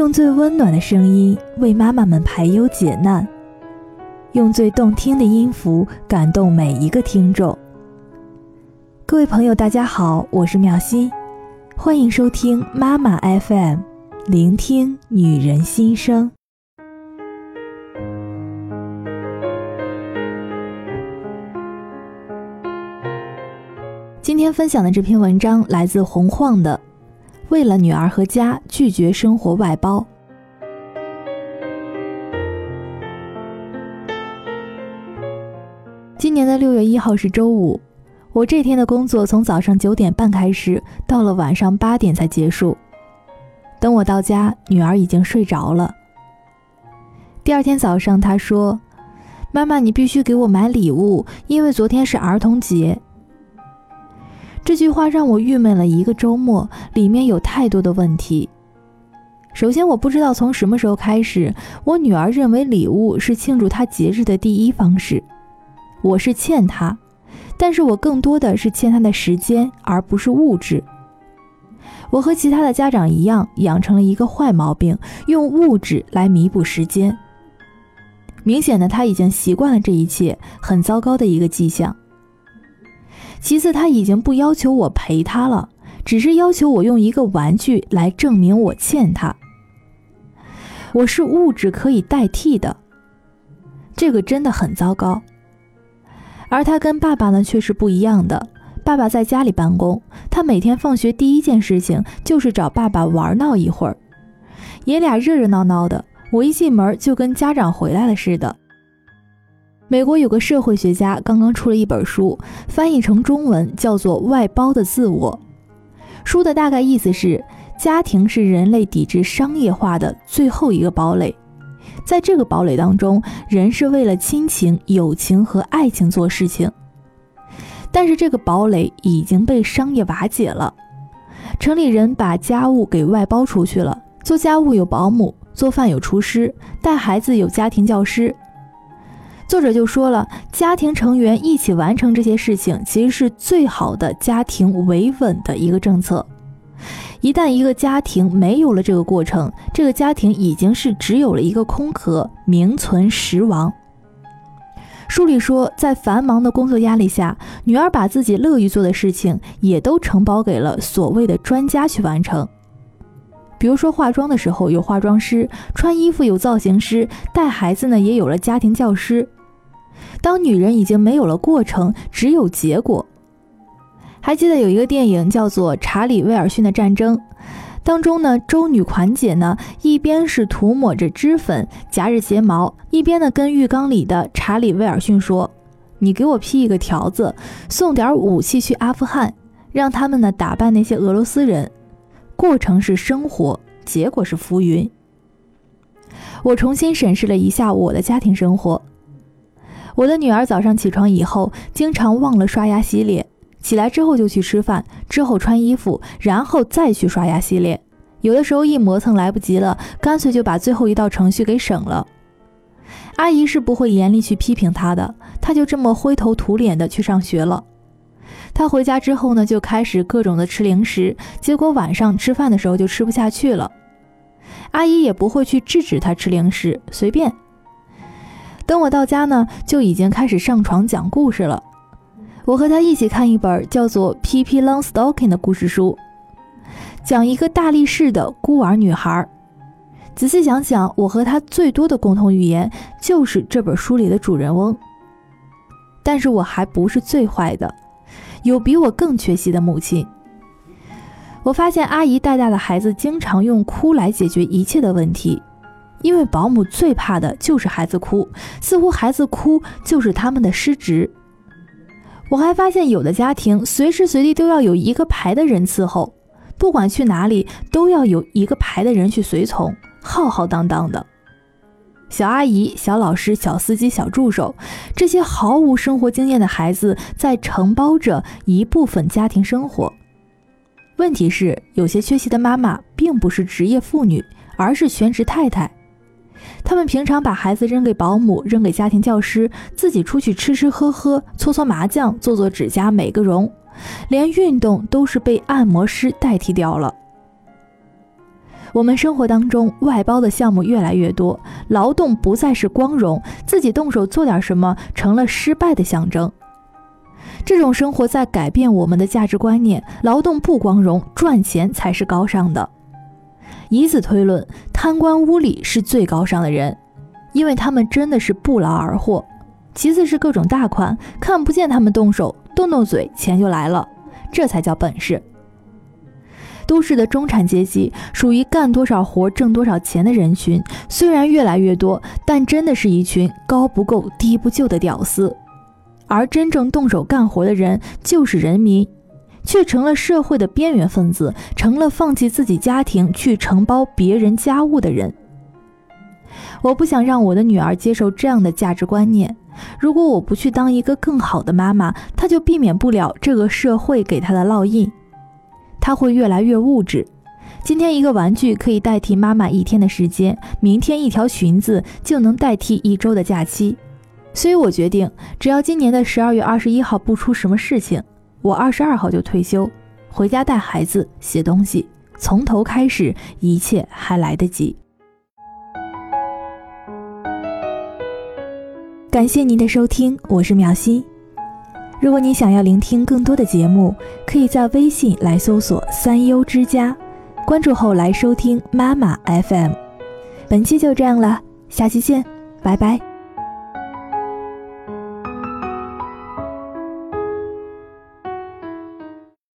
用最温暖的声音为妈妈们排忧解难，用最动听的音符感动每一个听众。各位朋友，大家好，我是妙心，欢迎收听妈妈 FM，聆听女人心声。今天分享的这篇文章来自洪晃的。为了女儿和家，拒绝生活外包。今年的六月一号是周五，我这天的工作从早上九点半开始，到了晚上八点才结束。等我到家，女儿已经睡着了。第二天早上，她说：“妈妈，你必须给我买礼物，因为昨天是儿童节。”这句话让我郁闷了一个周末，里面有太多的问题。首先，我不知道从什么时候开始，我女儿认为礼物是庆祝她节日的第一方式。我是欠她，但是我更多的是欠她的时间，而不是物质。我和其他的家长一样，养成了一个坏毛病，用物质来弥补时间。明显的，他已经习惯了这一切，很糟糕的一个迹象。其次，他已经不要求我陪他了，只是要求我用一个玩具来证明我欠他。我是物质可以代替的，这个真的很糟糕。而他跟爸爸呢却是不一样的，爸爸在家里办公，他每天放学第一件事情就是找爸爸玩闹一会儿，爷俩热热闹闹的，我一进门就跟家长回来了似的。美国有个社会学家刚刚出了一本书，翻译成中文叫做《外包的自我》。书的大概意思是，家庭是人类抵制商业化的最后一个堡垒。在这个堡垒当中，人是为了亲情、友情和爱情做事情。但是这个堡垒已经被商业瓦解了。城里人把家务给外包出去了，做家务有保姆，做饭有厨师，带孩子有家庭教师。作者就说了，家庭成员一起完成这些事情，其实是最好的家庭维稳的一个政策。一旦一个家庭没有了这个过程，这个家庭已经是只有了一个空壳，名存实亡。书里说，在繁忙的工作压力下，女儿把自己乐于做的事情也都承包给了所谓的专家去完成。比如说化妆的时候有化妆师，穿衣服有造型师，带孩子呢也有了家庭教师。当女人已经没有了过程，只有结果。还记得有一个电影叫做《查理·威尔逊的战争》，当中呢，周女款姐呢一边是涂抹着脂粉夹着睫毛，一边呢跟浴缸里的查理·威尔逊说：“你给我批一个条子，送点武器去阿富汗，让他们呢打败那些俄罗斯人。过程是生活，结果是浮云。”我重新审视了一下我的家庭生活。我的女儿早上起床以后，经常忘了刷牙洗脸，起来之后就去吃饭，之后穿衣服，然后再去刷牙洗脸。有的时候一磨蹭来不及了，干脆就把最后一道程序给省了。阿姨是不会严厉去批评她的，她就这么灰头土脸的去上学了。她回家之后呢，就开始各种的吃零食，结果晚上吃饭的时候就吃不下去了。阿姨也不会去制止她吃零食，随便。等我到家呢，就已经开始上床讲故事了。我和他一起看一本叫做《P P Longstocking》的故事书，讲一个大力士的孤儿女孩。仔细想想，我和他最多的共同语言就是这本书里的主人翁。但是我还不是最坏的，有比我更缺席的母亲。我发现阿姨带大的孩子经常用哭来解决一切的问题。因为保姆最怕的就是孩子哭，似乎孩子哭就是他们的失职。我还发现有的家庭随时随地都要有一个排的人伺候，不管去哪里都要有一个排的人去随从，浩浩荡荡的。小阿姨、小老师、小司机、小助手，这些毫无生活经验的孩子在承包着一部分家庭生活。问题是，有些缺席的妈妈并不是职业妇女，而是全职太太。他们平常把孩子扔给保姆，扔给家庭教师，自己出去吃吃喝喝，搓搓麻将，做做指甲，美个容，连运动都是被按摩师代替掉了。我们生活当中外包的项目越来越多，劳动不再是光荣，自己动手做点什么成了失败的象征。这种生活在改变我们的价值观念，劳动不光荣，赚钱才是高尚的。以此推论，贪官污吏是最高尚的人，因为他们真的是不劳而获。其次是各种大款，看不见他们动手，动动嘴，钱就来了，这才叫本事。都市的中产阶级属于干多少活挣多少钱的人群，虽然越来越多，但真的是一群高不够低不就的屌丝。而真正动手干活的人就是人民。却成了社会的边缘分子，成了放弃自己家庭去承包别人家务的人。我不想让我的女儿接受这样的价值观念。如果我不去当一个更好的妈妈，她就避免不了这个社会给她的烙印。她会越来越物质。今天一个玩具可以代替妈妈一天的时间，明天一条裙子就能代替一周的假期。所以我决定，只要今年的十二月二十一号不出什么事情。我二十二号就退休，回家带孩子、写东西，从头开始，一切还来得及。感谢您的收听，我是苗心。如果你想要聆听更多的节目，可以在微信来搜索“三优之家”，关注后来收听妈妈 FM。本期就这样了，下期见，拜拜。